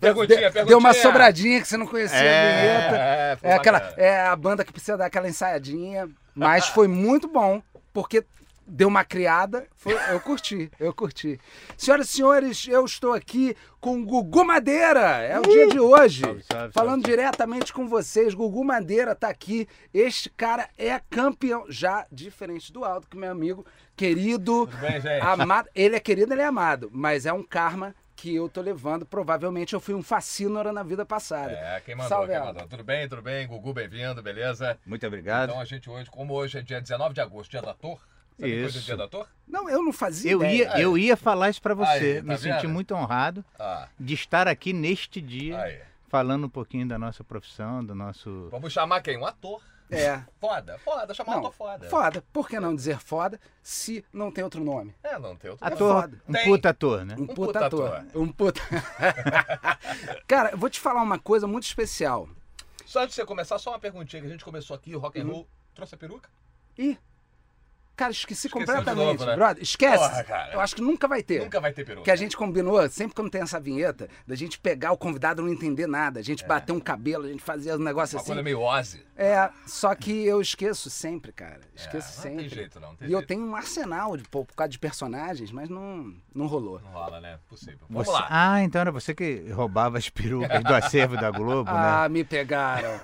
Perguntinha, perguntinha. Deu uma sobradinha que você não conhecia É, a vinheta. é, É, aquela, é a banda que precisa dar aquela ensaiadinha. Mas foi muito bom, porque deu uma criada. Foi- eu curti, eu curti. Senhoras e senhores, eu estou aqui com Gugu Madeira. É o dia de hoje. Salve, salve, Falando salve. diretamente com vocês. Gugu Madeira tá aqui. Este cara é campeão. Já diferente do Aldo, que é meu amigo querido. Tudo bem, gente? Amado, ele é querido, ele é amado, mas é um karma que eu tô levando. Provavelmente eu fui um facínora na vida passada. É, quem mandou, Salve, quem mandou. Tudo bem, tudo bem? Gugu, bem-vindo, beleza? Muito obrigado. Então a gente hoje, como hoje é dia 19 de agosto, dia do ator, sabe coisa do Isso. dia do ator? Não, eu não fazia eu, ideia. ia, eu ia falar isso pra você. Aí, tá Me senti vendo? muito honrado Ah, de estar aqui neste dia aí. falando um pouquinho da nossa profissão, do nosso. Vamos chamar quem? Um ator. É. Foda, foda, chamar Não, ator foda. Foda. Por que não dizer foda se não tem outro nome? É, não tem outro. Ator, foda. um Tem. puta ator, né? Um, Um puta, puta ator. ator. Um puta. Cara, eu vou te falar uma coisa muito especial. Só antes de você começar, só uma perguntinha que a gente começou aqui, o rock and roll. Trouxe a peruca? Ih. Cara, esqueci Esqueceu completamente, novo, né? brother. Esquece. Porra, cara. Eu acho que nunca vai ter. Nunca vai ter peruca. Que a gente combinou, sempre quando tem essa vinheta, da gente pegar o convidado e não entender nada, a gente bater um cabelo, a gente fazia um negócio Uma assim. coisa meio Ozzy. É, só que eu esqueço sempre, cara. Esqueço É, não sempre. tem jeito, não. tem e eu jeito. tenho um arsenal de, por, por causa de personagens, mas não, não rolou. Não rola, né? Possível. Vamos Você- lá. Ah, então era você que roubava as perucas do acervo da Globo, né? Ah, me pegaram.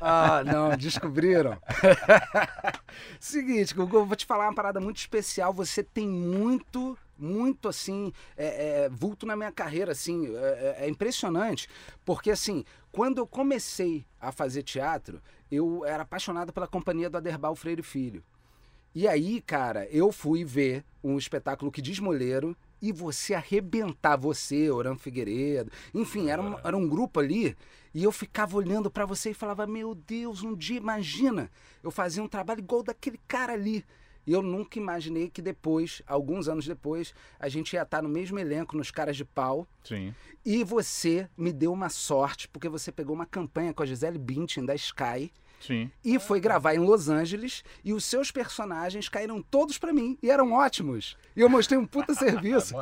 ah, não, descobriram. Seguinte, Gugu, vou te falar uma parada muito especial. Você tem muito, muito assim, é, é, vulto na minha carreira, assim. É, é- é impressionante. Porque, assim, quando eu comecei a fazer teatro, eu era apaixonado pela companhia do Aderbal Freire Filho. E aí, cara, eu fui ver um espetáculo que diz Moleiro e você arrebentar, você, Oran Figueiredo, enfim, era um, era um grupo ali e eu ficava olhando pra você e falava: Meu Deus, um dia, imagina, eu fazia um trabalho igual daquele cara ali. E eu nunca imaginei que depois, alguns anos depois, a gente ia estar no mesmo elenco, nos Caras de Pau. Sim. E você me deu uma sorte, porque você pegou uma campanha com a Gisele Bündchen da Sky Sim. e foi gravar em Los Angeles e os seus personagens caíram todos pra mim e eram ótimos. E eu mostrei um puta serviço,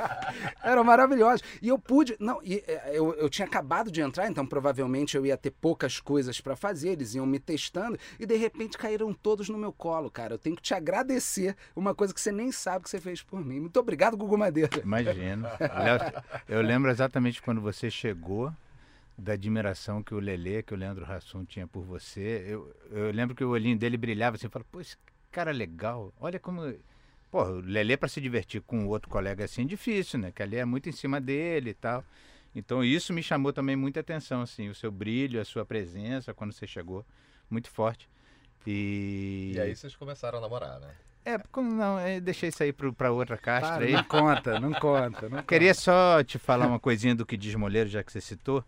eram maravilhosos. E eu pude, não, e, é, eu, eu tinha acabado de entrar, então provavelmente eu ia ter poucas coisas pra fazer, eles iam me testando e de repente caíram todos no meu colo, cara. Eu tenho que te agradecer uma coisa que você nem sabe que você fez por mim. Muito obrigado, Gugu Madeira. Imagino. Léo, Eu lembro exatamente quando você chegou, da admiração que o Lelê, que o Leandro Hassum tinha por você. Eu, eu lembro que o olhinho dele brilhava assim, falava, pô, esse cara é legal. Olha como. Pô, o Lelê para se divertir com o outro colega assim é difícil, né? Que ali é muito em cima dele e tal. Então isso me chamou também muita atenção, assim, o seu brilho, a sua presença quando você chegou, muito forte. E, E aí vocês começaram a namorar, né? é, não, eu deixei isso aí pro- pra outra castra Para, aí. não conta, não conta. Não Queria só te falar uma coisinha do que diz Moleiro, já que você citou.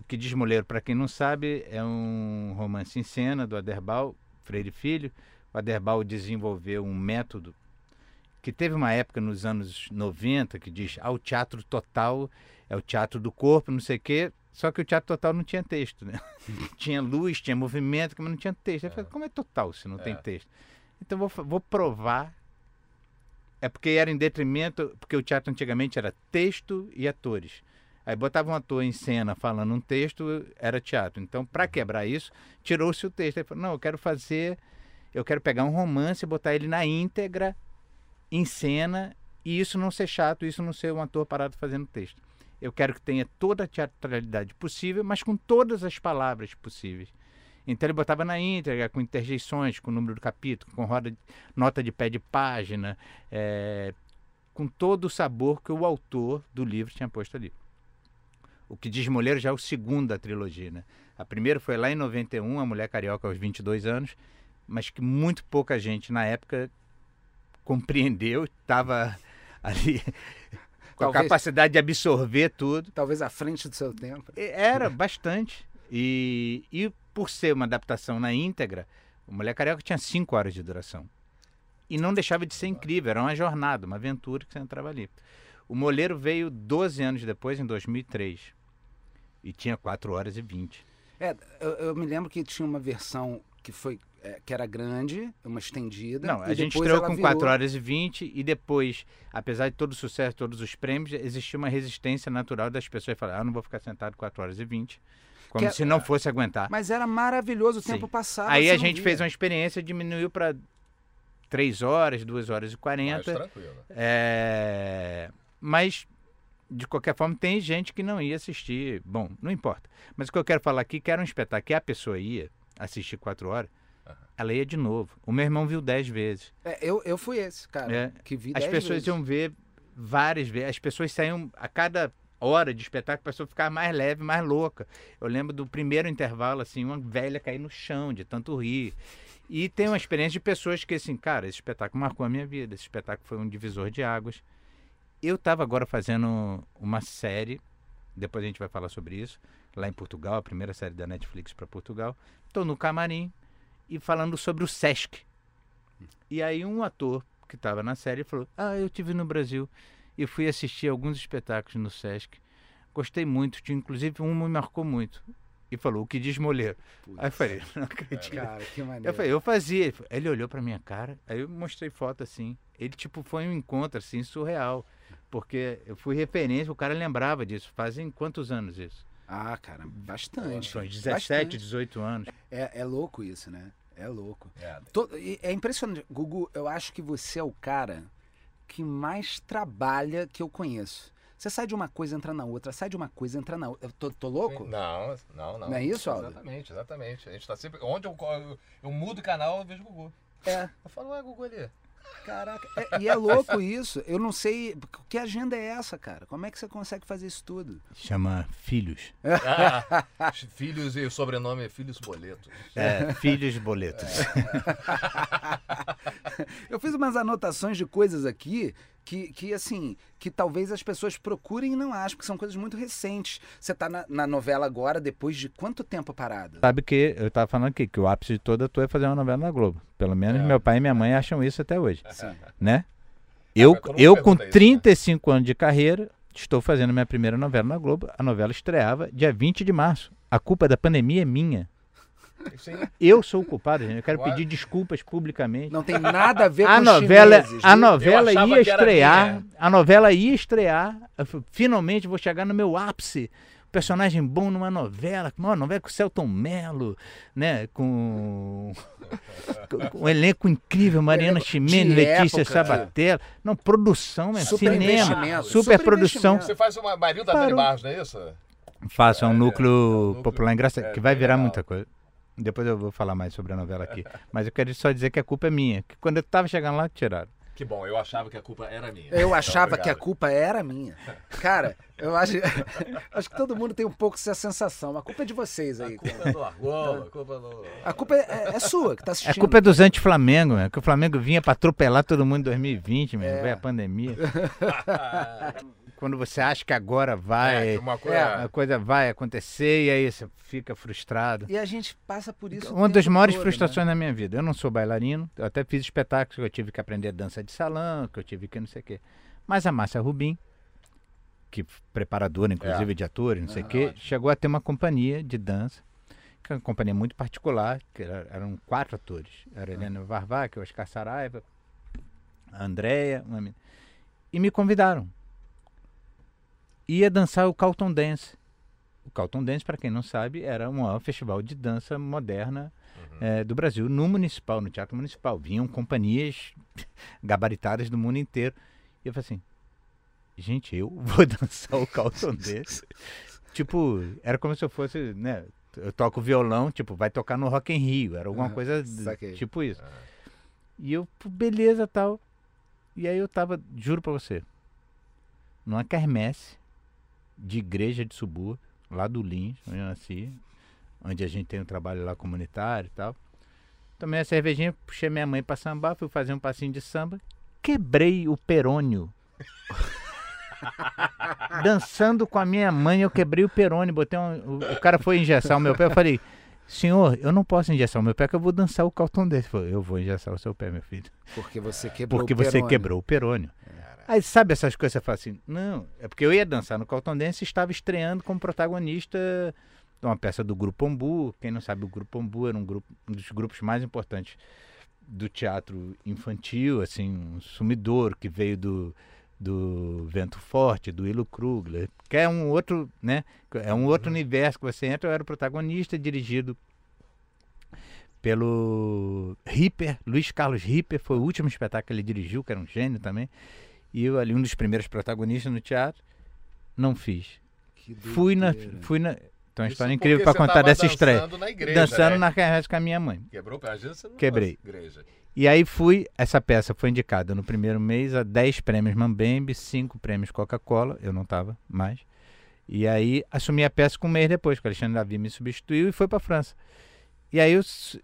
O que diz Moleiro, para quem não sabe, é um romance em cena do Aderbal Freire Filho. O Aderbal desenvolveu um método que teve uma época nos anos 90 que diz ah, o teatro total é o teatro do corpo, não sei o quê. Só que o teatro total não tinha texto, né? tinha luz, tinha movimento, mas não tinha texto. Eu falei, como é total se não tem É. texto? Então vou, vou provar. É porque era em detrimento, porque o teatro antigamente era texto e atores. Aí botava um ator em cena falando um texto, era teatro. Então, para quebrar isso, tirou-se o texto. Aí falou, não, eu quero fazer, eu quero pegar um romance botar ele na íntegra, em cena, e isso não ser chato, isso não ser um ator parado fazendo texto. Eu quero que tenha toda a teatralidade possível, mas com todas as palavras possíveis. Então ele botava na íntegra, com interjeições, com o número do capítulo, com roda nota de pé de página, eh, com todo o sabor que o autor do livro tinha posto ali. O que diz Moleiro já é o segundo da trilogia, né? A primeira foi lá em 91, A Mulher Carioca aos 22 anos, mas que muito pouca gente na época compreendeu, estava ali com a Talvez- capacidade de absorver tudo. Talvez à frente do seu tempo. Era bastante. E, e por ser uma adaptação na íntegra, o Mulher Carioca tinha cinco horas de duração. E não deixava de ser incrível, era uma jornada, uma aventura que você entrava ali. O Moleiro veio 12 anos depois, em 2003. E tinha 4 horas e 20. É, eu, eu me lembro que tinha uma versão que foi é, que era grande, uma estendida. Não, e a gente estreou com virou- 4 horas e 20 e depois, apesar de todo o sucesso, todos os prêmios, existia uma resistência natural das pessoas falar, ah, não vou ficar sentado 4 horas e 20, como Que é- se não fosse aguentar. Mas era maravilhoso o Sim. tempo passado. Aí a gente via. fez uma experiência, diminuiu para 3 horas, 2 horas e Mais 40. tranquilo. É, Mas, de qualquer forma, tem gente que não ia assistir. Bom, não importa. Mas o que eu quero falar aqui, que era um espetáculo que a pessoa ia assistir 4 horas, Aham. ela ia de novo. O meu irmão viu 10 vezes. É, eu, eu fui esse, cara, É. que vi As dez pessoas vezes. iam ver várias vezes. As pessoas saíam a cada hora de espetáculo, a pessoa ficava mais leve, mais louca. Eu lembro do primeiro intervalo, assim, uma velha cair no chão de tanto rir. E tem uma experiência de pessoas que, assim, cara, esse espetáculo marcou a minha vida. Esse espetáculo foi um divisor de águas. Eu estava agora fazendo uma série, depois a gente vai falar sobre isso, lá em Portugal, a primeira série da Netflix para Portugal. Estou no camarim e falando sobre o Sesc. E aí um ator que estava na série falou: Ah, eu tive no Brasil e fui assistir alguns espetáculos no Sesc. Gostei muito, tinha, inclusive um me marcou muito. E falou, o que diz Moleiro. Aí eu falei, não acredito. Cara, que maneiro. Eu falei, eu fazia. Ele olhou pra minha cara, aí eu mostrei foto assim. Ele, tipo, foi um encontro, assim, surreal. Porque eu fui referência, o cara lembrava disso. Fazem quantos anos isso? Ah, cara, bastante. São 17, bastante. 18 anos. É, é louco isso, né? É louco. É. To- e É impressionante. Gugu, eu acho que você é o cara que mais trabalha que eu conheço. Você sai de uma coisa, entra na outra, sai de uma coisa, entra na outra. Eu tô, tô louco? Não, não, não. Não é isso, Aldo? Exatamente, exatamente. A gente tá sempre. Onde eu, eu, eu mudo o canal, eu vejo o Gugu. É. Eu falo, ué, Gugu ali. Caraca. É- e é louco isso. Eu não sei. Que agenda é essa, cara? Como é que você consegue fazer isso tudo? Chama Filhos. Ah, filhos e o sobrenome é Filhos Boleto. É, Filhos Boletos. Eu fiz umas anotações de coisas aqui que, que assim, que talvez as pessoas procurem e não achem, porque são coisas muito recentes. Você tá na, na novela agora, depois de quanto tempo parado? Sabe que eu tava falando aqui, que o ápice de toda a tua é fazer uma novela na Globo. Pelo menos É. meu pai e minha mãe acham isso até hoje, Sim. né? Eu, mundo eu com pergunta isso, né? 35 anos de carreira, estou fazendo minha primeira novela na Globo. A novela estreava dia 20 de março. A culpa da pandemia é minha. Aí. Eu sou o culpado, gente. Eu quero pedir desculpas publicamente. Não tem nada a ver com A os novela, chineses, a novela ia estrear. minha. A novela ia estrear. Finalmente vou chegar no meu ápice. Personagem bom numa novela, uma novela com o Celton Mello, né? Com, com um elenco incrível, Mariana Chimene, Letícia época, Sabatella. Não, produção, né? Super cinema, super. Você faz uma Marilda da Dani. Barros, não é isso? Faça um É, núcleo, é um núcleo- popular engraçado, é, que vai virar legal. muita coisa. Depois eu vou falar mais sobre a novela aqui. Mas eu quero só dizer que a culpa é minha. Que quando eu tava chegando lá, tiraram. Que bom, eu achava que a culpa era minha. Eu Então, achava que a culpa era minha. Cara, eu acho, acho que todo mundo tem um pouco essa sensação. A culpa é de vocês A aí. culpa é do Argola, a culpa é do... A culpa é, é- é sua que tá A assistindo. culpa é dos anti-Flamengo, né? Que o Flamengo vinha pra atropelar todo mundo em 2020, meu. É. Veio a pandemia. Quando você acha que agora vai, É, uma coisa... É. a coisa vai acontecer e aí você fica frustrado. E a gente passa por isso. Uma das maiores todo, frustrações né? da minha vida. Eu não sou bailarino, eu até fiz espetáculos que eu tive que aprender dança de salão, que eu tive que não sei o quê. Mas a Márcia Rubim, que preparadora, inclusive, de atores, não sei o Ah, quê, ótimo. chegou a ter uma companhia de dança, que é uma companhia muito particular, que era- eram quatro atores. Era Helena Varvac, Oscar Saraiva, a Andrea, uma menina. e me convidaram. Ia dançar o Carlton Dance. O Carlton Dance, para quem não sabe, era o maior festival de dança moderna eh, do Brasil, no municipal, no Teatro Municipal. Vinham companhias gabaritadas do mundo inteiro. E eu falei assim, gente, eu vou dançar o Carlton Dance. tipo, era como se eu fosse, né? Eu toco violão, tipo, vai tocar no Rock in Rio. Era alguma Aham, coisa saquei. tipo isso. E eu, beleza, tal. E aí eu tava, juro pra você, numa quermesse de igreja de subúrbio, lá do Lins, onde eu nasci, onde a gente tem um trabalho lá comunitário e tal. Tomei a cervejinha, puxei minha mãe pra sambar, fui fazer um passinho de samba, quebrei o perônio. Dançando com a minha mãe, eu quebrei o perônio, botei um, o, o cara foi engessar o meu pé, eu falei, senhor, eu não posso engessar o meu pé, que eu vou dançar o caltão desse. Ele falou, eu vou engessar o seu pé, meu filho. Porque você quebrou Porque o você perônio. quebrou o perônio. Aí sabe essas coisas, você fala assim, não, é porque eu ia dançar no Calton Dance e estava estreando como protagonista uma peça do Grupo Ombu. Quem não sabe, o Grupo Ombu era um, grupo, um dos grupos mais importantes do teatro infantil, assim, um sumidor que veio do, do Vento Forte, do Ilo Krugler, que é um outro, né? É um outro universo que você entra. Eu era o protagonista, dirigido pelo Ripper, Luiz Carlos Ripper, foi o último espetáculo que ele dirigiu, que era um gênio também. E eu ali, um dos primeiros protagonistas no teatro, não fiz. Fui na. Fui na tem uma Isso história incrível para contar dessa estreia. Dançando na igreja, Dançando né? na carreira com a minha mãe. Quebrou você não Quebrei. igreja. E aí fui, essa peça foi indicada no primeiro mês a 10 prêmios Mambembe, 5 prêmios Coca-Cola, eu não estava mais. E aí assumi a peça com um mês depois, que o Alexandre Davi me substituiu e foi para França. E aí eu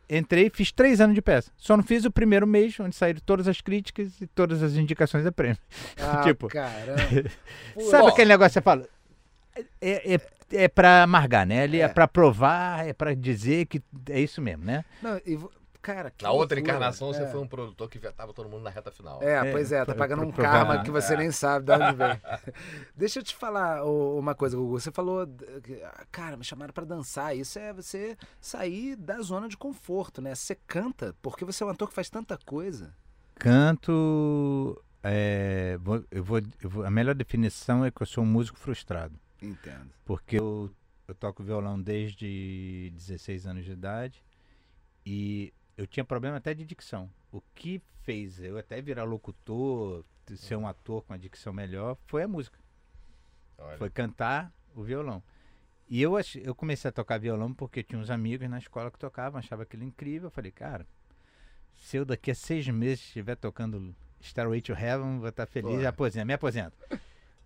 entrei e fiz três anos de peça. Só não fiz o primeiro mês, onde saíram todas as críticas e todas as indicações a prêmio. Ah, tipo- caramba. Pô, Sabe Ó. aquele negócio que você fala? É, é, é para amargar, né? Ali é, É. para provar, é para dizer que é isso mesmo, né? Não, e cara, que Na outra loucura. encarnação, você É. foi um produtor que vetava todo mundo na reta final. É, É, pois é, tá pagando um karma que você É. nem sabe de onde vem. Deixa eu te falar uma coisa, Gugu. Você falou, ah, cara, me chamaram pra dançar. Isso é você sair da zona de conforto, né? Você canta, porque você é um ator que faz tanta coisa. Canto. é, vou- eu vou, eu vou- a melhor definição é que eu sou um músico frustrado. Entendo. Porque eu, eu toco violão desde 16 anos de idade e eu tinha problema até de dicção. O que fez eu até virar locutor, ser um ator com a dicção melhor, foi a música. Olha. Foi cantar o violão. E eu, ach- eu comecei a tocar violão porque tinha uns amigos na escola que tocavam, achava aquilo incrível. Eu falei, cara, se eu daqui a seis meses estiver tocando Starway to Heaven, vou estar feliz, Porra. aposento, me aposento.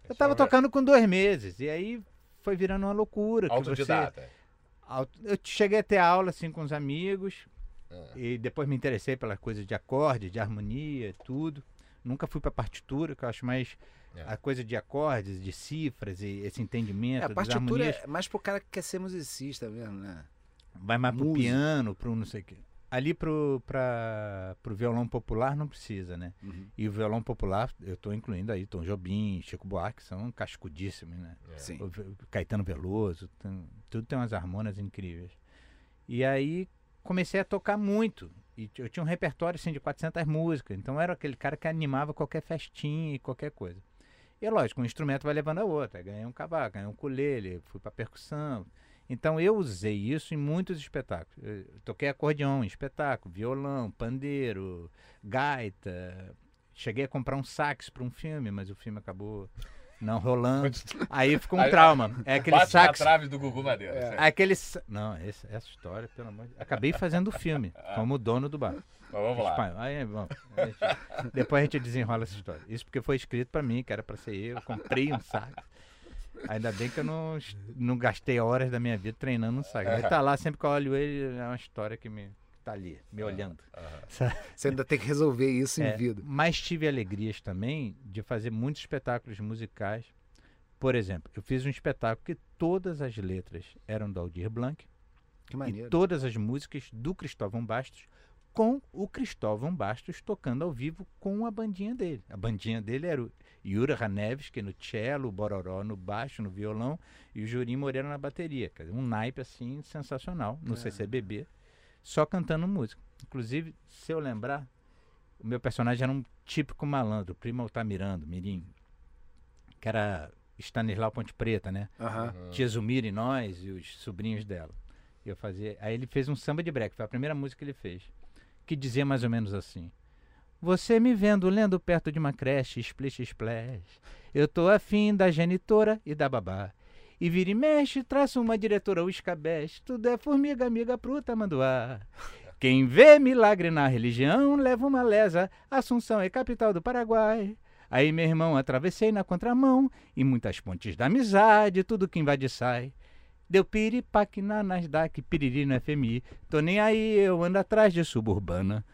Eu Só tava vai- tocando com dois meses, e aí foi virando uma loucura. que você- Autodidata. Eu cheguei a ter aula assim com os amigos, Ah. e depois me interessei pelas coisas de acorde, de harmonia, tudo. Nunca fui pra partitura, que eu acho mais É. a coisa de acordes, de cifras e esse entendimento É, a partitura harmonias. é mais pro cara que quer ser musicista mesmo, né? Vai mais pro música. piano, pro não sei o quê. Ali pro, pra, pro violão popular não precisa, né? Uhum. E o violão popular, eu tô incluindo aí Tom Jobim, Chico Buarque, são cascudíssimos, né? É. Sim. O Caetano Veloso, tem- tudo tem umas harmonias incríveis. E aí comecei a tocar muito. E eu tinha um repertório assim, de 400 músicas, então era aquele cara que animava qualquer festinha e qualquer coisa. E é lógico, um instrumento vai levando a outro. Ganhei um cavaco, ganhei um ukulele, fui para percussão. Então eu usei isso em muitos espetáculos. Eu toquei acordeão em espetáculo, violão, pandeiro, gaita. Cheguei a comprar um sax para um filme, mas o filme acabou não rolando. Aí ficou um Aí- trauma. É aquele Bate na sax. trave do Gugu Madeira. É. Aquele. Não, esse- essa história, pelo amor de Acabei fazendo o filme, como dono do bar. Mas vamos lá. Aí, bom, a gente- depois a gente desenrola essa história. Isso porque foi escrito pra mim, que era pra ser eu. Comprei um sax. Ainda bem que eu não, não gastei horas da minha vida treinando um sax. Ele tá lá, sempre que eu olho ele, é uma história que me tá ali, me olhando. Aham. Você ainda tem que resolver isso em É, vida. mas tive alegrias também de fazer muitos espetáculos musicais. Por exemplo, eu fiz um espetáculo que todas as letras eram do Aldir Blanc Que e maneiro. todas as músicas do Cristóvão Bastos, com o Cristóvão Bastos tocando ao vivo com a bandinha dele. A bandinha dele era o Yura Hanevski no cello, o Bororó no baixo, no violão e o Jurim Moreira na bateria. Quer dizer, um naipe assim sensacional no Ah. CCBB, só cantando música. Inclusive, se eu lembrar, o meu personagem era um típico malandro, primo Altamirando, Mirim, que era Stanislau Ponte Preta, né? Uhum. Tia Zumira e nós e os sobrinhos dela. Eu fazia. Aí ele fez um samba de break, foi a primeira música que ele fez. Que dizia mais ou menos assim: Você me vendo lendo perto de uma creche, splish splash. Eu tô afim da genitora e da babá. E vira e mexe, traça uma diretora, o escabeche. Tudo é formiga, amiga pro tamanduá. Quem vê milagre na religião leva uma lesa. Assunção é capital do Paraguai. Aí, meu irmão, atravessei na contramão e muitas pontes da amizade, tudo que invade sai. Deu piripaque na Nasdaq, piriri no FMI. Tô nem aí, eu ando atrás de suburbana.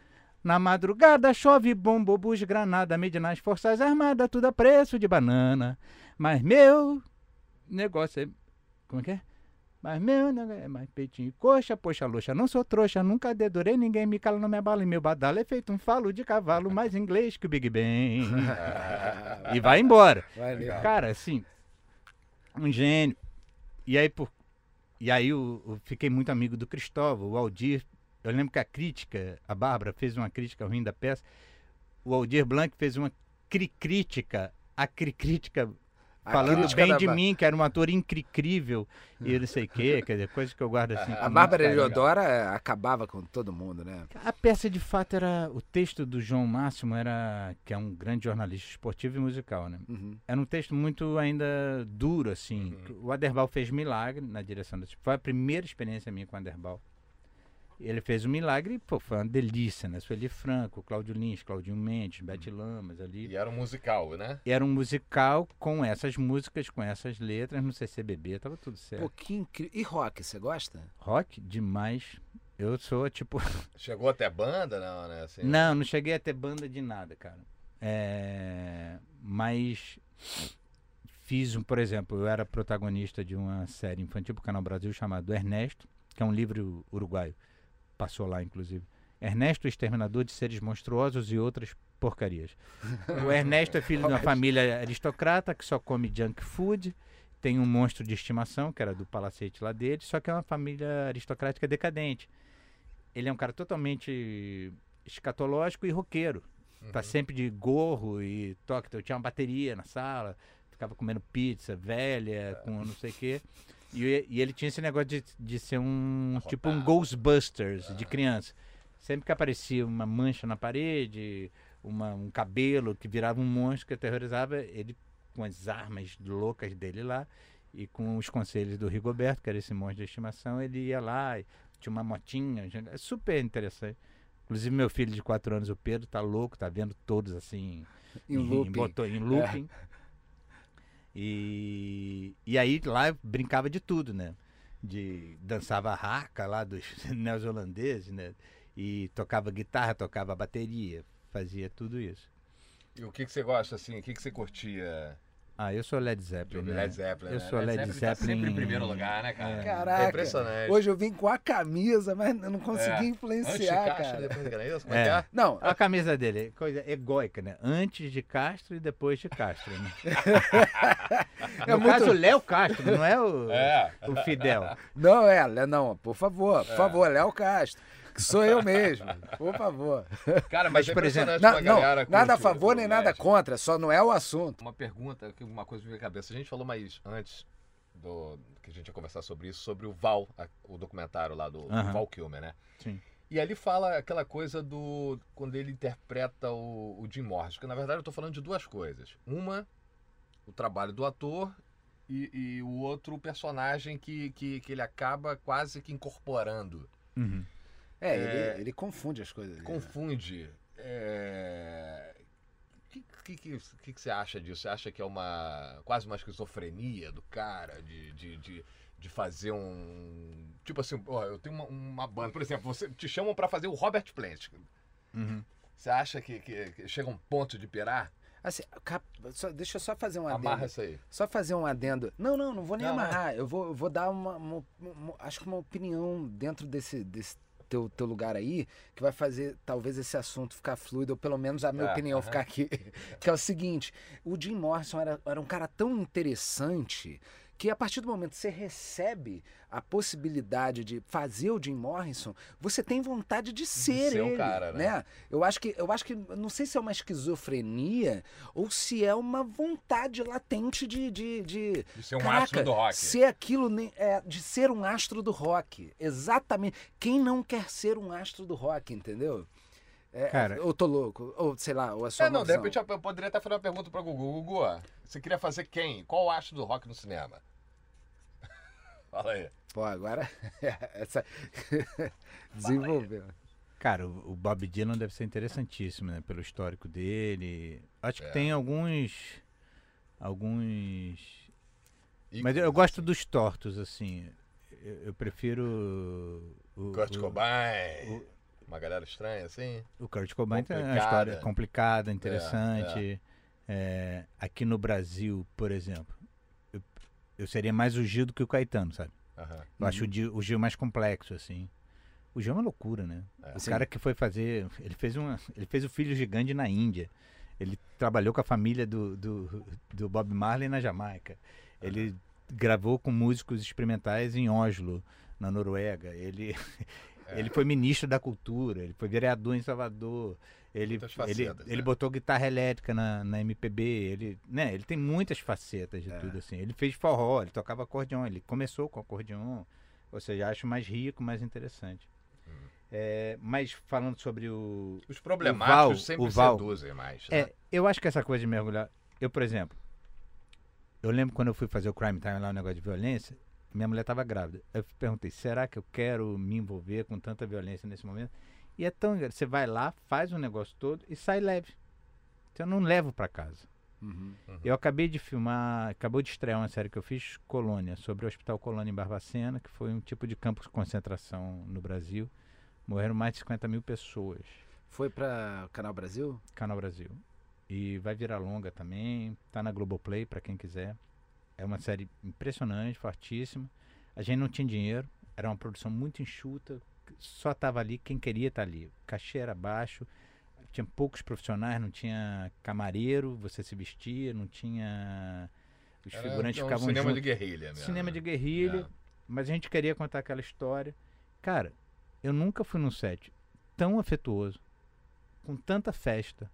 Na madrugada chove bombo, bus, granada, mede nas forças armadas, tudo a preço de banana. Mas meu negócio é. Como é que é? Mas meu negócio é mais peitinho e coxa, poxa, loxa, não sou trouxa, nunca dedurei, ninguém me cala, não me abala. E meu badalo é feito um falo de cavalo, mais inglês que o Big Ben. e vai embora. Maneiro. Cara, assim, um gênio. E aí, por e aí eu, eu fiquei muito amigo do Cristóvão, o Aldir. Eu lembro que a crítica, a Bárbara fez uma crítica ruim da peça. O Aldir Blanc fez uma cri crítica, a cri crítica falando bem da de mim, que era um ator incrível e não sei o quê, quer dizer, coisas que eu guardo assim. A Bárbara. Eleodora eh, acabava com todo mundo, né? A peça de fato era. O texto do João Máximo era. que é um grande jornalista esportivo e musical, né? Uhum. Era um texto muito ainda duro, assim. Uhum. O Aderbal fez milagre na direção desse. Foi a primeira experiência minha com o Aderbal. Ele fez um milagre pô, foi uma delícia, né? Sueli Franco, Cláudio Lins, Claudinho Mendes, Bete Lamas ali. E era um musical, né? E era um musical com essas músicas, com essas letras, no CCBB, tava tudo certo. Pô, que incrível. E rock, você gosta? Rock, demais. Eu sou, tipo. Chegou até banda, não, né? Assim, Não, não cheguei a ter banda de nada, cara. É, mas fiz um, por exemplo, eu era protagonista de uma série infantil pro Canal Brasil chamado Ernesto, que é um livro uruguaio. Passou lá, inclusive. Ernesto, exterminador de seres monstruosos e outras porcarias. O Ernesto é filho de uma família aristocrata que só come junk food. Tem um monstro de estimação, que era do palacete lá dele, só que é uma família aristocrática decadente. Ele é um cara totalmente escatológico e roqueiro. Tá sempre de gorro e toque. Eu tinha uma bateria na sala, ficava comendo pizza velha, com não sei o quê. E, e ele tinha esse negócio de, de ser um tipo um Ghostbusters de criança. Sempre que aparecia uma mancha na parede, uma, um cabelo que virava um monstro que aterrorizava, ele com as armas loucas dele lá e com os conselhos do Rigoberto, que era esse monstro de estimação, ele ia lá, tinha uma motinha, é super interessante. Inclusive meu filho de 4 anos, o Pedro, tá louco, tá vendo todos assim Em looping. botou em looping. E, e aí lá brincava de tudo, né? De dançava raca lá dos neozelandeses, né? E tocava guitarra, tocava bateria, fazia tudo isso. E o que, que você gosta, assim? O que, que você curtia Ah, eu sou Led Zeppelin. né? Led Zeppelin? Eu né? sou Led tá Zeppelin. sempre em primeiro lugar, né, cara? Caraca. É impressionante. Hoje eu vim com a camisa, mas eu não consegui É. Antes de influenciar, caixa, cara. depois de como é É. é? Não, A camisa dele, coisa egóica, né? Antes de Castro e depois de Castro, né? É no muito- caso, o Léo Castro, não é o, É. o Fidel. não é, não, por favor, É. por favor, Léo Castro. Que sou eu mesmo, por favor. Cara, mas, Mas, por exemplo, impressionante Não, nada a favor nem nada contra, só não é o assunto. Uma pergunta, que uma coisa me veio à cabeça. A gente falou mais antes do que a gente ia conversar sobre isso, sobre o Val, a- o documentário lá do, do. Val Kilmer, né? Sim. E ali fala aquela coisa do. quando ele interpreta o, o Jim Morrison, que na verdade eu tô falando de duas coisas. Uma, o trabalho do ator, e, e o outro, o personagem que, que, que ele acaba quase que incorporando. Uhum. É, É. Ele, ele confunde as coisas. Confunde. É... O que, que, que, que que você acha disso? Você acha que é uma quase uma esquizofrenia do cara de, de, de, de fazer um. Tipo assim, ó, eu tenho uma, uma banda, por exemplo, você te chamam pra fazer o Robert Plant. Uhum. Você acha que, que- que chega um ponto de pirar? Assim, cap- só- deixa eu só fazer um adendo. Amarra isso aí. Só fazer um adendo. Não, não, não vou nem Não, não. amarrar. Eu vou, eu vou dar uma, uma- uma- acho que uma opinião dentro desse, desse teu, teu lugar aí, que vai fazer talvez esse assunto ficar fluido, ou pelo menos a minha É, opinião aham. ficar aqui. Que é o seguinte: o Jim Morrison era, era um cara tão interessante que a partir do momento que você recebe a possibilidade de fazer o Jim Morrison, você tem vontade de ser, ser o ele, cara, né? Eu acho que eu acho que não sei se é uma esquizofrenia ou se é uma vontade latente de, de, de De ser um Caraca, astro do rock. Ser aquilo, é, de ser um astro do rock. Exatamente. Quem não quer ser um astro do rock, entendeu? É, Cara- ou tô louco, ou sei lá, ou é só É, não, de repente eu eu poderia até fazer uma pergunta pra Gugu. Gugu, você queria fazer quem? Qual o astro do rock no cinema? Fala aí. Pô, agora. essa... Desenvolveu. Cara, o, Bob Dylan deve ser interessantíssimo, né? Pelo histórico dele. Acho que É. tem alguns. Alguns. Mas eu, eu gosto assim. dos tortos, assim. Eu, eu prefiro. O, Kurt o- Cobain. o- Uma galera estranha, assim. O Kurt Cobain tem uma história complicada, interessante. É, aqui no Brasil, por exemplo, eu, eu seria mais o Gil do que o Caetano, sabe? Eu acho o Gil, o Gil mais complexo, assim. O Gil é uma loucura, né? É. o cara que foi fazer. Ele fez, uma, ele fez o Filho Gigante na Índia. Ele trabalhou com a família do, do, do Bob Marley na Jamaica. Ele gravou com músicos experimentais em Oslo, na Noruega. Ele, É. ele foi ministro da cultura, ele foi vereador em Salvador. Ele, ele, facetas, ele né? botou guitarra elétrica na, na MPB, ele, né, ele tem muitas facetas de É. tudo assim. Ele fez forró, ele tocava acordeon, ele começou com acordeon, ou seja, acho mais rico, mais interessante. Hum. É, mas falando sobre o, Os problemáticos Val- sempre o Val- seduzem mais. né? é, eu acho que essa coisa de mergulhar. Eu, por exemplo, eu lembro quando eu fui fazer o crime time lá, o negócio de violência, minha mulher estava grávida. Eu perguntei, será que eu quero me envolver com tanta violência nesse momento? E é tão engraçado. Você vai lá, faz o negócio todo e sai leve. Então eu não levo para casa. Uhum. Eu acabei de filmar, acabou de estrear uma série que eu fiz, Colônia, sobre o Hospital Colônia em Barbacena, que foi um tipo de campo de concentração no Brasil. Morreram mais de 50 mil pessoas. Foi pra Canal Brasil? Canal Brasil. E vai virar longa também. Tá na Globoplay para quem quiser. É uma série impressionante, fortíssima. A gente não tinha dinheiro, era uma produção muito enxuta. Só tava ali quem queria estar ali. O cachê era baixo, tinha poucos profissionais, não tinha camareiro, você se vestia, não tinha. Os Era figurantes um ficavam cinema juntos. de guerrilha mesmo. Cinema né? de guerrilha, É. mas a gente queria contar aquela história. Cara, eu nunca fui num set tão afetuoso, com tanta festa.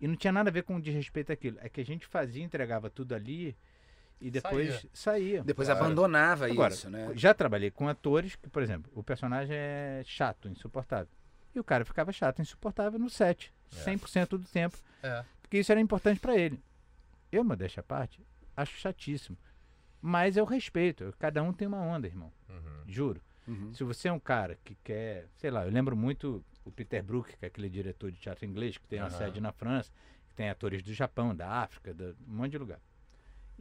E não tinha nada a ver com desrespeito àquilo. É que a gente fazia, entregava tudo ali e depois saía. Depois Claro. abandonava Agora, isso, né? Já trabalhei com atores que, por exemplo, o personagem é chato, insuportável. E o cara ficava chato, insuportável no set, É. 100% do tempo, É. porque isso era importante pra ele. Eu, modéstia à parte, acho chatíssimo. Mas eu respeito, cada um tem uma onda, irmão, Uhum. juro. Uhum. Se você é um cara que quer, sei lá, eu lembro muito o Peter Brook, que é aquele diretor de teatro inglês, que tem uma Aham. sede na França, que tem atores do Japão, da África, de um monte de lugar.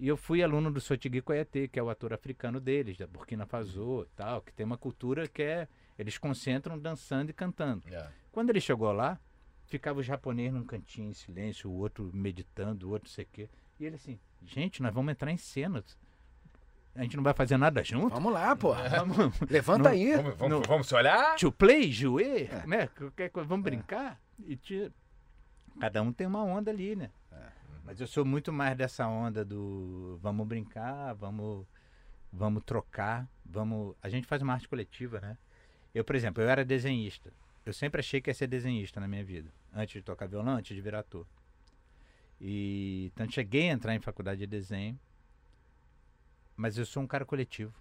E eu fui aluno do Sotigui Koyate, que é o ator africano deles, da Burkina Faso e tal, que tem uma cultura que é. Eles concentram dançando e cantando. É. Quando ele chegou lá, ficava o japonês num cantinho em silêncio, o outro meditando, o outro sei o quê. E ele assim, gente, nós vamos entrar em cena. A gente não vai fazer nada junto? Vamos lá, pô. Vamos, Levanta Não- aí. Vamos, vamos, No- vamos se olhar? to play, jouer, É. né? Qualquer coisa, vamos brincar? E te- Cada um tem uma onda ali, né? Mas eu sou muito mais dessa onda do vamos brincar, vamos, vamos trocar, vamos. A gente faz uma arte coletiva, né? Eu, por exemplo, eu era desenhista. Eu sempre achei que ia ser desenhista na minha vida. Antes de tocar violão, antes de virar ator. E então cheguei a entrar em faculdade de desenho. Mas eu sou um cara coletivo.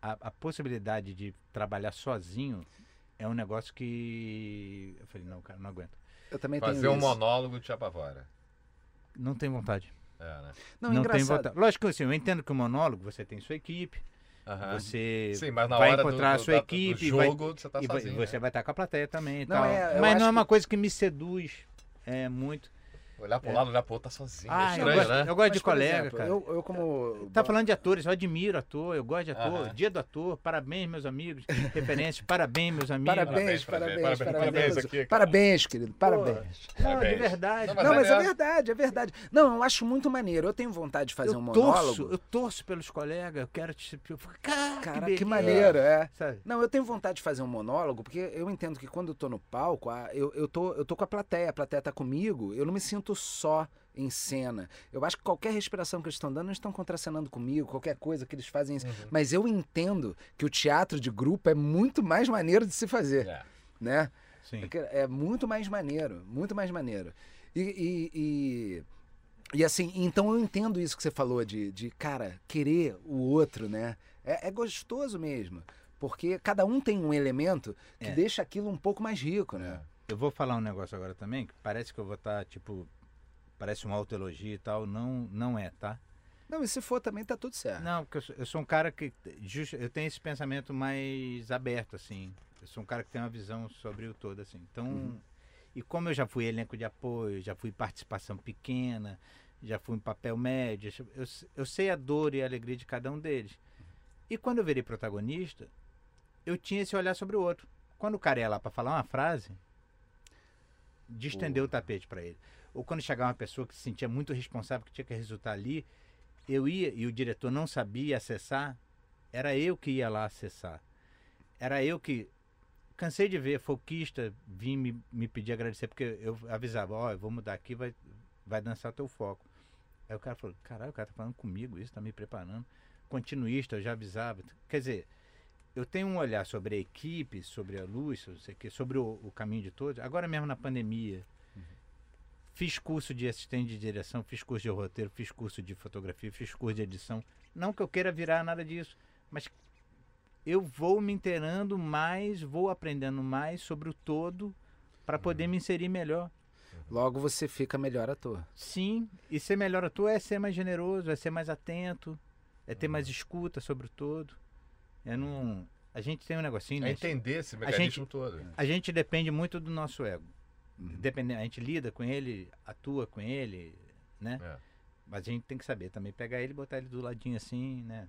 A, a possibilidade de trabalhar sozinho é um negócio que. Eu falei, não, cara, não aguento. Eu também Fazer tenho um isso. monólogo te apavora. Não tenho vontade. É, né? Não, Não, engraçado. tenho vontade. Lógico que assim, eu entendo que o monólogo você tem sua equipe, Aham. você Sim, mas na vai hora encontrar do, a sua da- equipe, do vai- jogo, você tá e vai- sozinho. você né? vai estar com a plateia também e Não, tal. é, Mas não é uma que- coisa que me seduz é, muito. Olhar pro É. lado, olhar pro outro, tá sozinho. Ah, é eu estranho, gosto, né? eu gosto de Mas, por colega, exemplo, cara. Eu, eu como... Tá falando de atores, eu admiro ator, eu gosto de ator. Aham. Dia do ator, parabéns, meus amigos. Referências, parabéns, meus amigos. Parabéns, Parabéns, parabéns, parabéns, parabens, parabéns aqui. Parabéns, querido, parabéns. Não, de Parabéns. verdade. Não, Não, Mas mas é é verdade, é verdade. Não, eu acho muito maneiro. Eu tenho vontade de fazer eu um torço, monólogo. eu torço pelos colegas, eu quero te. Eu fico, cara, Cara, que, que beleza", maneiro, é. Sabe? Não, eu tenho vontade de fazer um monólogo, porque eu entendo que quando eu tô no palco, eu, eu, tô, eu tô com a plateia, a plateia tá comigo, eu não me sinto só em cena. Eu acho que qualquer respiração que eles estão dando, eles estão contracenando comigo, qualquer coisa que eles fazem. Uhum. Mas eu entendo que o teatro de grupo é muito mais maneiro de se fazer, É. né? Sim. É É muito mais maneiro, muito mais maneiro. E, e, e, e assim, então eu entendo isso que você falou de, de cara, querer o outro, né? É, é gostoso mesmo. Porque cada um tem um elemento que É. deixa aquilo um pouco mais rico, né? Eu vou falar um negócio agora também, que parece que eu vou estar, tipo, parece um autoelogio e tal. Não, não é, tá? Não, e se for também tá tudo certo. Não, porque eu sou, eu sou um cara que. Just, eu tenho esse pensamento mais aberto, assim. Eu sou um cara que tem uma visão sobre o todo, assim. Então. E como eu já fui elenco de apoio, já fui participação pequena, já fui em papel médio, eu, eu sei a dor e a alegria de cada um deles. E quando eu virei protagonista, eu tinha esse olhar sobre o outro. Quando o cara ia lá para falar uma frase, de estender o tapete para ele. Ou quando chegava uma pessoa que se sentia muito responsável, que tinha que resultar ali, eu ia e o diretor não sabia acessar, era eu que ia lá acessar. Era eu que. Cansei de ver folquista vir me, me pedir agradecer, porque eu avisava: Ó, eu vou mudar aqui, vai, vai dançar teu foco. Aí o cara falou, caralho, o cara tá falando comigo isso, tá me preparando. Continuista, eu já avisava. Quer dizer, eu tenho um olhar sobre a equipe, sobre a luz, sobre o, o caminho de todos. Agora mesmo na pandemia, fiz curso de assistente de direção, fiz curso de roteiro, fiz curso de fotografia, fiz curso de edição. Não que eu queira virar nada disso, mas eu vou me inteirando mais, vou aprendendo mais sobre o todo para poder me inserir melhor. Logo você fica melhor ator. Sim, e ser melhor ator é ser mais generoso, é ser mais atento, é ter mais escuta sobre o todo. É não, a gente tem um negocinho, É né? entender esse mecanismo todo. A gente depende muito do nosso ego. Uhum. Depende, a gente lida com ele, atua com ele, né? É. Mas a gente tem que saber também pegar ele e botar ele do ladinho assim, né?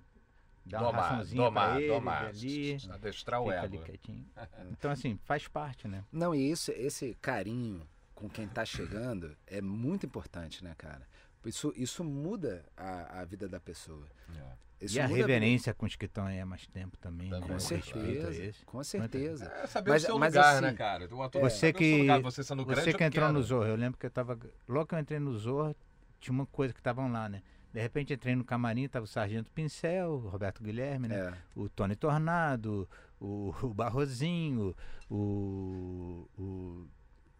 Dar uma Domar, raçãozinha domar, pra ele, domar. ali, Adestrar o ego. quietinho. Então assim, faz parte, né? Não, e isso, esse carinho com quem tá chegando é muito importante, né, cara? Isso, isso muda a, a vida da pessoa. É. Isso e a reverência com os que estão aí há mais tempo também, Também. né? Com O respeito a certeza, esse. com certeza. É saber Mas- o seu mas lugar, assim, né, cara? O ator Você o seu que- lugar, você sendo grande Você ou que entrou no pequeno. Zorro, eu lembro que eu tava. Logo que eu entrei no Zorro, tinha uma coisa que estavam lá, né? De repente entrei no camarim, tava o Sargento Pincel, o Roberto Guilherme, né? É. O Tony Tornado, o, o Barrozinho, o. o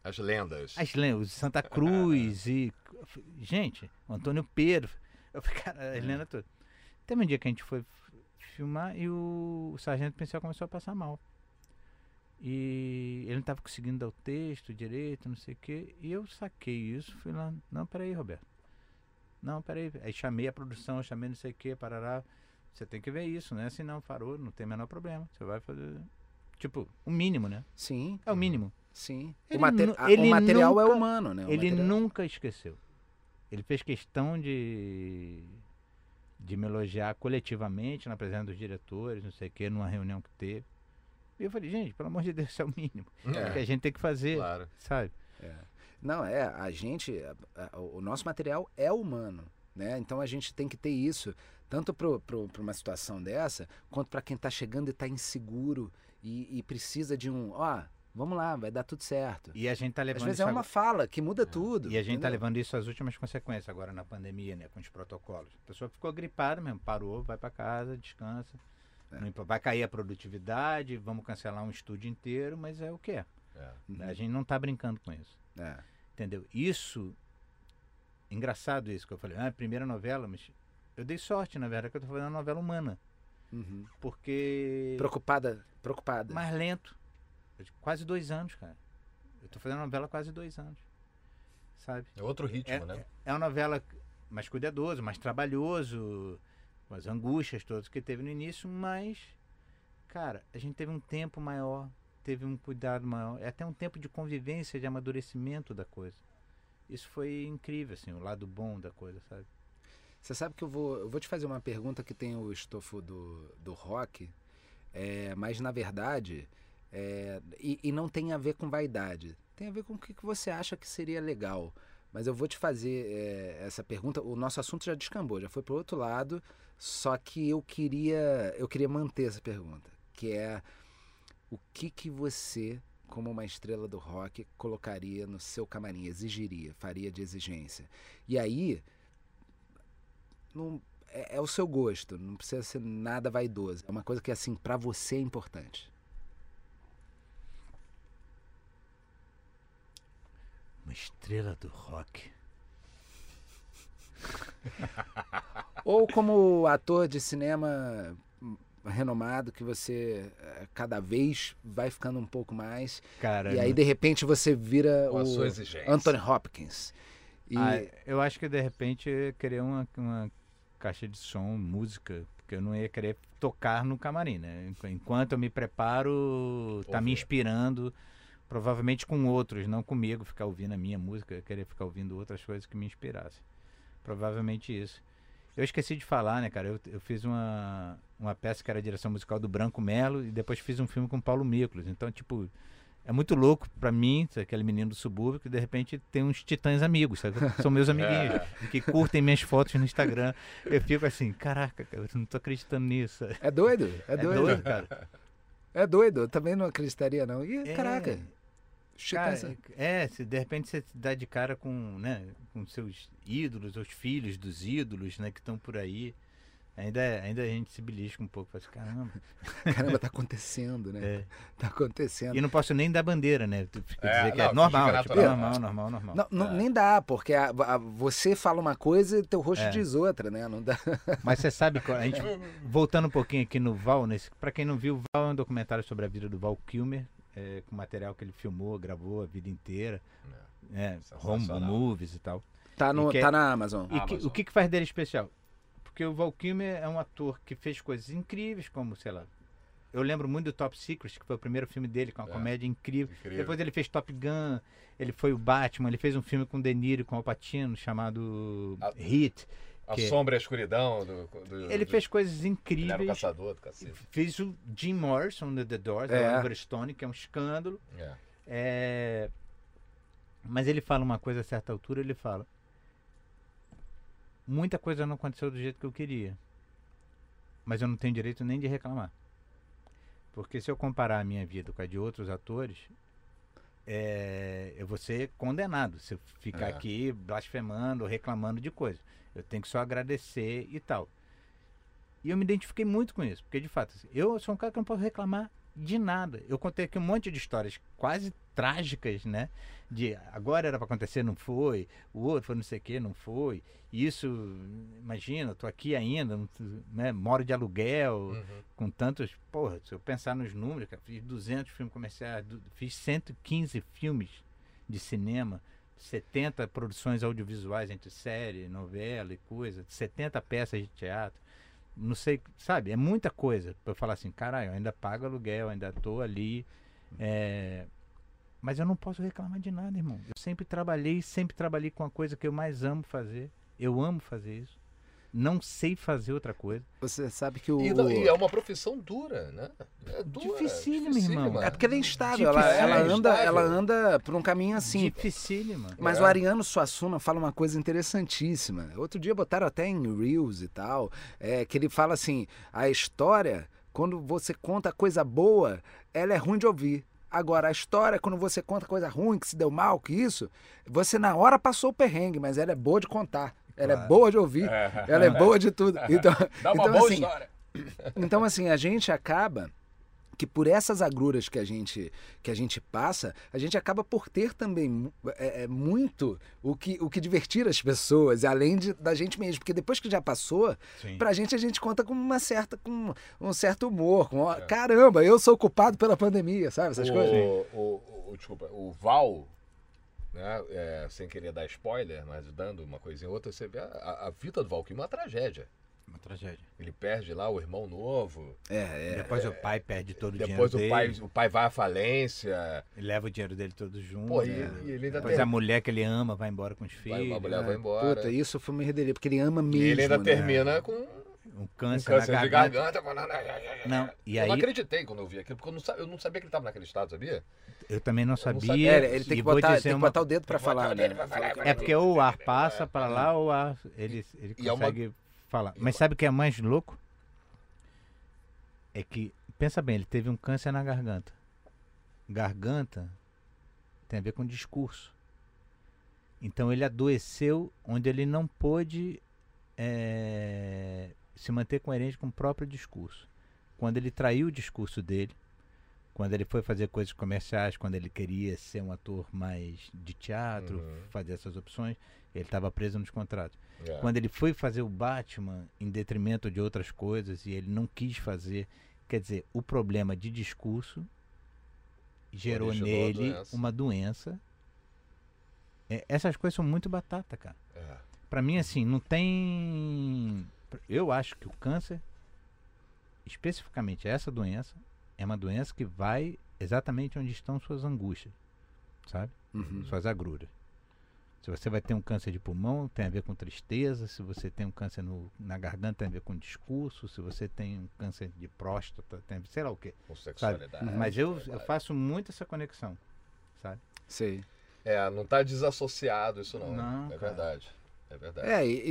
As lendas. as lendas, o Santa Cruz e. Gente, o Antônio Pedro. Eu falei, cara, as lendas todas. Teve um dia que a gente foi filmar e o, Sargento Pincel começou a passar mal. E ele não estava conseguindo dar o texto direito, não sei o quê. E eu saquei isso, fui lá, não, peraí, Roberto. Não, peraí. Aí chamei a produção, chamei não sei o quê, parará. Você tem que ver isso, né? Se não, parou, não tem o menor problema. Você vai fazer. Tipo, o mínimo, né? Sim, É o mínimo. sim. Ele o, a- ele o material é nunca- humano, né? O ele material- nunca esqueceu. Ele fez questão de, de me elogiar coletivamente na presença dos diretores, não sei o quê, numa reunião que teve. E eu falei, gente, pelo amor de Deus, isso é o mínimo É, que a gente tem que fazer, claro. sabe? Não, é, a gente, a- a- o nosso material é humano, né? Então a gente tem que ter isso, tanto para uma situação dessa, quanto para quem está chegando e está inseguro e, e precisa de um, ó, vamos lá, vai dar tudo certo. E a gente tá Às levando vezes isso é uma agora- fala que muda tudo. E a gente tá entendeu? levando isso às últimas consequências agora na pandemia, né? Com os protocolos. A pessoa ficou gripada mesmo, parou, vai para casa, descansa. É. Vai cair a produtividade, vamos cancelar um estúdio inteiro, mas é o que é. É. Uhum. A gente não tá brincando com isso. É. Entendeu? Isso. Engraçado isso que eu falei. Ah, primeira novela, mas. Eu dei sorte, na verdade, que eu tô fazendo uma novela humana. Uhum. Porque. Preocupada, preocupada. Mais lento. De- Quase dois anos, cara. Eu tô fazendo novela há quase dois anos. Sabe? É outro ritmo, É, né? é uma novela mais cuidadoso, mais trabalhoso, com as angústias todas que teve no início, mas, cara, a gente teve um tempo maior, teve um cuidado maior, é até um tempo de convivência, de amadurecimento da coisa. Isso foi incrível, assim, o lado bom da coisa, sabe? Você sabe que eu vou, eu vou te fazer uma pergunta que tem o estofo do, do rock, é, mas na verdade, é, e, e não tem a ver com vaidade, tem a ver com o que, que você acha que seria legal. Mas eu vou te fazer é, essa pergunta. O nosso assunto já descambou, já foi para outro lado, só que eu queria, eu queria manter essa pergunta, que é o que que você, como uma estrela do rock, colocaria no seu camarim, exigiria, faria de exigência? E aí, não, é, é o seu gosto, não precisa ser nada vaidoso. É uma coisa que, assim, pra você é importante. Uma estrela do rock. Ou como ator de cinema renomado, que você eh, cada vez vai ficando um pouco mais. Cara, e aí, de repente, você vira Com o. Anthony Hopkins. E, Ah, eu acho que de repente querer uma, uma caixa de som, música, porque eu não ia querer tocar no camarim, né? Enqu- Enquanto eu me preparo, tá me inspirando, provavelmente com outros, não comigo, ficar ouvindo a minha música, eu ia querer ficar ouvindo outras coisas que me inspirassem. Provavelmente isso. Eu esqueci de falar, né, cara? Eu, eu fiz uma, uma peça que era a direção musical do Branco Melo e depois fiz um filme com o Paulo Miklos. Então, tipo, é muito louco pra mim, aquele menino do subúrbio, que de repente tem uns titãs amigos, sabe? São meus amiguinhos, que curtem minhas fotos no Instagram. Eu fico assim, caraca, cara, eu não tô acreditando nisso. é doido, é É doido. doido, cara. É doido, eu também não acreditaria, não. E, É. caraca, Cara, é, se de repente você se dá de cara com, né, com seus ídolos, os filhos dos ídolos, né, que estão por aí. Ainda, ainda a gente se belisca um pouco, fala assim, caramba. caramba, tá acontecendo, né? É. Tá acontecendo. E não posso nem dar bandeira, né? Tu fica É, dizer que não, é normal, tipo, normal, normal, normal. Não, não- É. Nem dá, porque a- a- você fala uma coisa e teu rosto É. diz outra, né? Não dá. Mas você sabe, a gente, voltando um pouquinho aqui no Val, nesse, pra quem não viu, o Val é um documentário sobre a vida do Val Kilmer, é, com material que ele filmou, gravou a vida inteira, é, home Sensacional. movies e tal. Tá, no, E que- tá na Amazon. E que- Amazon. o que, que faz dele especial? Porque o Val Kilmer é um ator que fez coisas incríveis, como, sei lá, eu lembro muito do Top Secret, que foi o primeiro filme dele, com uma É. comédia incrível. Incrível. Depois ele fez Top Gun, ele foi o Batman, ele fez um filme com De Niro, com Al Pacino, chamado A- Hit. A que- sombra e a escuridão. Do, do- Ele do- fez coisas Ele era o incríveis. caçador do cacete. Fez o Jim Morrison do The Doors, do É. Oliver Stone, que é um escândalo. É. É, Mas ele fala uma coisa a certa altura, ele fala. Muita coisa não aconteceu do jeito que eu queria. Mas eu não tenho direito nem de reclamar. Porque se eu comparar a minha vida com a de outros atores, é, eu vou ser condenado se eu ficar É. aqui blasfemando, reclamando de coisa. Eu tenho que só agradecer e tal. E eu me identifiquei muito com isso, porque de fato, assim, eu sou um cara que não posso reclamar de nada. Eu contei aqui um monte de histórias quase trágicas, né? De agora era para acontecer, não foi, o outro foi não sei o que, não foi. Isso, imagina, eu tô aqui ainda, né? moro de aluguel, Uhum. com tantos. Porra, se eu pensar nos números, cara, fiz 200 filmes comerciais, fiz 115 filmes de cinema, 70 produções audiovisuais entre série, novela e coisa, 70 peças de teatro. Não sei, sabe? É muita coisa eu falar assim, caralho, eu ainda pago aluguel, ainda tô ali. é, Mas eu não posso reclamar de nada, irmão. Eu sempre trabalhei, sempre trabalhei com a coisa que eu mais amo fazer. Eu amo fazer isso. Não sei fazer outra coisa. Você sabe que o. E, não- e é uma profissão dura, né? É dura. Dificílima, irmão. É porque ela é instável, ela, Difícil, ela é anda, ela anda por um caminho assim. Dificílima. Mas É. o Ariano Suassuna fala uma coisa interessantíssima. Outro dia botaram até em Reels e tal, é, que ele fala assim: a história, quando você conta coisa boa, ela é ruim de ouvir. Agora, a história, quando você conta coisa ruim, que se deu mal, que isso, você na hora passou o perrengue, mas ela é boa de contar. Ela é Claro. boa de ouvir. É. Ela é boa de tudo. Então, Dá uma então, boa assim, história. então, assim, a gente acaba que por essas agruras que a gente que a gente passa, a gente acaba por ter também é, é, muito o que, o que divertir as pessoas, além de, da gente mesmo. Porque depois que já passou, Sim. pra gente a gente conta com uma certa, com um certo humor. Com, É. Caramba, eu sou culpado pela pandemia, sabe? Essas o, coisas. O, o- o- desculpa, o Val, né, é, sem querer dar spoiler, mas dando uma coisinha ou outra, você vê a, a- a vida do Val Kilmer é uma tragédia. Uma tragédia. Ele perde lá o irmão novo, É, é. Depois o pai perde todo o depois o dinheiro pai, dele. o pai vai à falência, Ele leva o dinheiro dele todo junto. Pô, e- né? e ele ainda Depois tem- a mulher que ele ama vai embora com os vai, filhos. a mulher É, vai embora. Puta, isso foi uma redelia, porque ele ama e mesmo. ele ainda né? termina com Um um câncer, câncer na de garganta. garganta. Não, e eu não aí acreditei quando eu vi aquilo, porque eu não, sa- eu não sabia que ele estava naquele estado, sabia? eu também não não sabia. sabia. É, ele tem que, botar, tem que uma- botar o dedo falar, né? pra falar, que- É porque ou o ar passa para lá ou o ar ele, ele é uma- consegue falar. Mas sabe o que é mais louco? É que, pensa bem, ele teve um câncer na garganta. Garganta tem a ver com discurso. Então ele adoeceu onde ele não pôde eh, se manter coerente com o próprio discurso. Quando ele traiu o discurso dele, quando ele foi fazer coisas comerciais, quando ele queria ser um ator mais de teatro, Uhum. fazer essas opções, ele estava preso nos contratos. É. Quando ele foi fazer o Batman em detrimento de outras coisas e ele não quis fazer, quer dizer, o problema de discurso gerou Originou nele doença. uma doença. É, essas coisas são muito batata, cara. É. Pra mim, assim, não tem. Eu acho que o câncer, especificamente essa doença, é uma doença que vai exatamente onde estão suas angústias, sabe? Uhum. Suas agruras. Se você vai ter um câncer de pulmão, tem a ver com tristeza. Se você tem um câncer no- na garganta, tem a ver com discurso. Se você tem um câncer de próstata, tem a ver, sei lá o quê. Com sexualidade. Uhum. Mas eu, eu faço muito essa conexão, sabe? Sei. É, não tá desassociado isso não. Não, é cara. verdade. É verdade. É, e,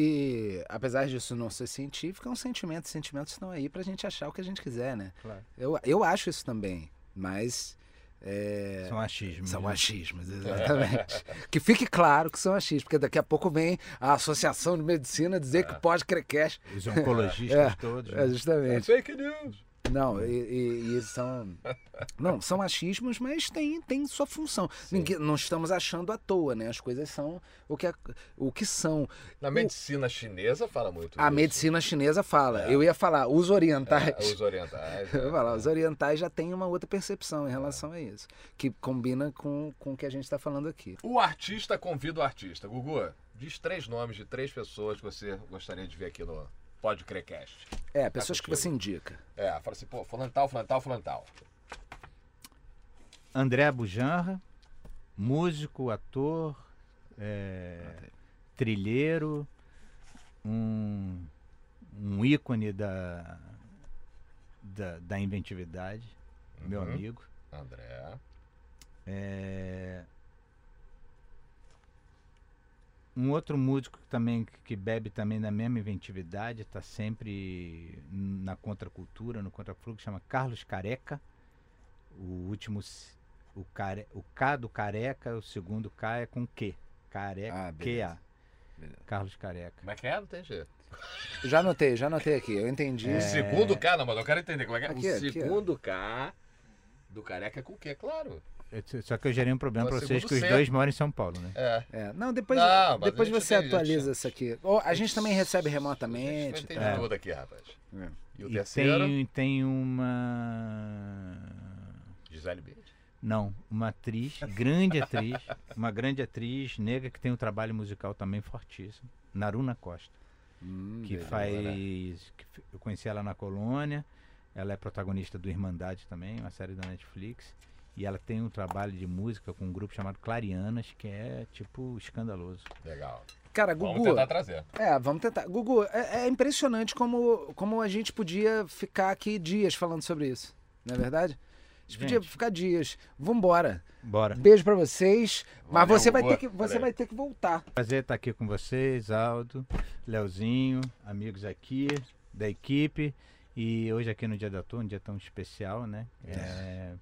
e apesar disso não ser científico, é um sentimento. Sentimentos estão aí pra gente achar o que a gente quiser, né? Claro. Eu, eu acho isso também, mas É, São achismos. São né? achismos, exatamente. que fique claro que são achismos, porque daqui a pouco vem a Associação de Medicina dizer que pode crecast. Os oncologistas É, todos. É, né? É justamente. fake news. Não, e, e- são. Não, são achismos, mas tem, tem sua função. Ninguém, não estamos achando à toa, né? As coisas são o que, é- o que são. Na medicina chinesa fala muito A medicina chinesa fala. Eu ia falar, os orientais. É, os orientais. Eu ia é. falar, os orientais já têm uma outra percepção em relação a isso. Que combina com, com o que a gente está falando aqui. O artista convida o artista. Gugu, diz três nomes de três pessoas que você gostaria de ver aqui no Pode. É, pessoas que você indica. É, fala assim, pô, fulano tal, fulano tal, fulano tal. André Bujanra, músico, ator, é, trilheiro, um, um ícone da, da, da inventividade, meu Uhum. amigo. André. É, um outro músico também que bebe também da mesma inventividade, está sempre na contracultura, no contrafluxo, chama Carlos Careca. O último, o, care, o K do Careca, o segundo K é com Q. Careca, Ah. Carlos Careca. Como é que é? Não tem jeito. Já anotei, já anotei aqui. Eu entendi. O segundo K, não, mas eu quero entender como é que é. Aqui, o aqui, ó. segundo K do careca é com o quê? Claro. Eu- Só que eu gerei um problema É para vocês que os C. dois moram em São Paulo, né? É. É, não, depois, Não, depois você atualiza a isso aqui. Ó, a gente também recebe remotamente. A gente tem tá? tudo aqui, rapaz. É. E o E terceiro? tem, tem uma. Gisele Bündchen. Não, uma atriz, grande atriz, uma grande atriz negra que tem um trabalho musical também fortíssimo, Naruna Costa, Hum, que beleza. faz, que f- eu conheci ela na Colônia, ela é protagonista do Irmandade também, uma série da Netflix, e ela tem um trabalho de música com um grupo chamado Clarianas, que é tipo escandaloso. Legal. Cara, Vamos Gugu. tentar trazer. É, vamos tentar. Gugu, é, é impressionante como, como a gente podia ficar aqui dias falando sobre isso. Não é verdade? A gente, podia ficar dias. Vambora. Bora. Beijo pra vocês. Mas Valeu, você vai ter que você Valeu. vai ter que voltar. Prazer estar aqui com vocês, Aldo, Leozinho, amigos aqui da equipe. E hoje aqui no Dia da Tour, um dia tão especial, né? É,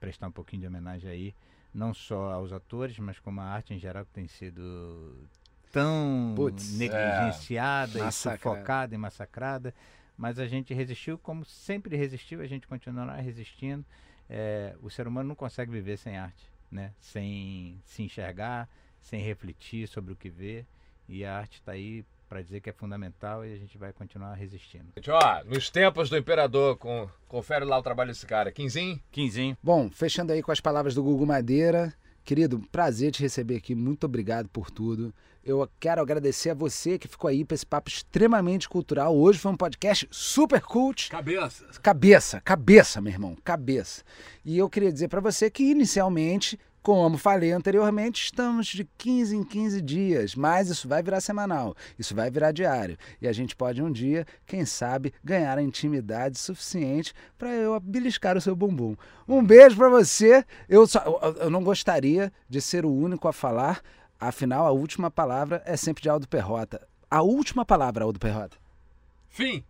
prestar um pouquinho de homenagem aí, não só aos atores, mas como a arte em geral que tem sido tão Putz, negligenciada e Massacrada. sufocada e massacrada. Mas a gente resistiu como sempre resistiu, a gente continuará resistindo. É, o ser humano não consegue viver sem arte, né? Sem se enxergar, sem refletir sobre o que vê. E a arte está aí para dizer que é fundamental e a gente vai continuar resistindo. Gente, ó, nos tempos do imperador, com, confere lá o trabalho desse cara. Quinzinho? Quinzinho. Bom, fechando aí com as palavras do Gugu Madeira. Querido, prazer te receber aqui. Muito obrigado por tudo. Eu quero agradecer a você que ficou aí para esse papo extremamente cultural. Hoje foi um podcast super cult. Cabeça. Cabeça, cabeça, meu irmão, cabeça. E eu queria dizer para você que inicialmente, como falei anteriormente, estamos de 15 em 15 dias, mas isso vai virar semanal, isso vai virar diário. E a gente pode um dia, quem sabe, ganhar a intimidade suficiente para eu beliscar o seu bumbum. Um beijo para você. Eu, só, eu- não gostaria de ser o único a falar, afinal, a última palavra é sempre de Aldo Perrota. A última palavra, Aldo Perrota. Fim.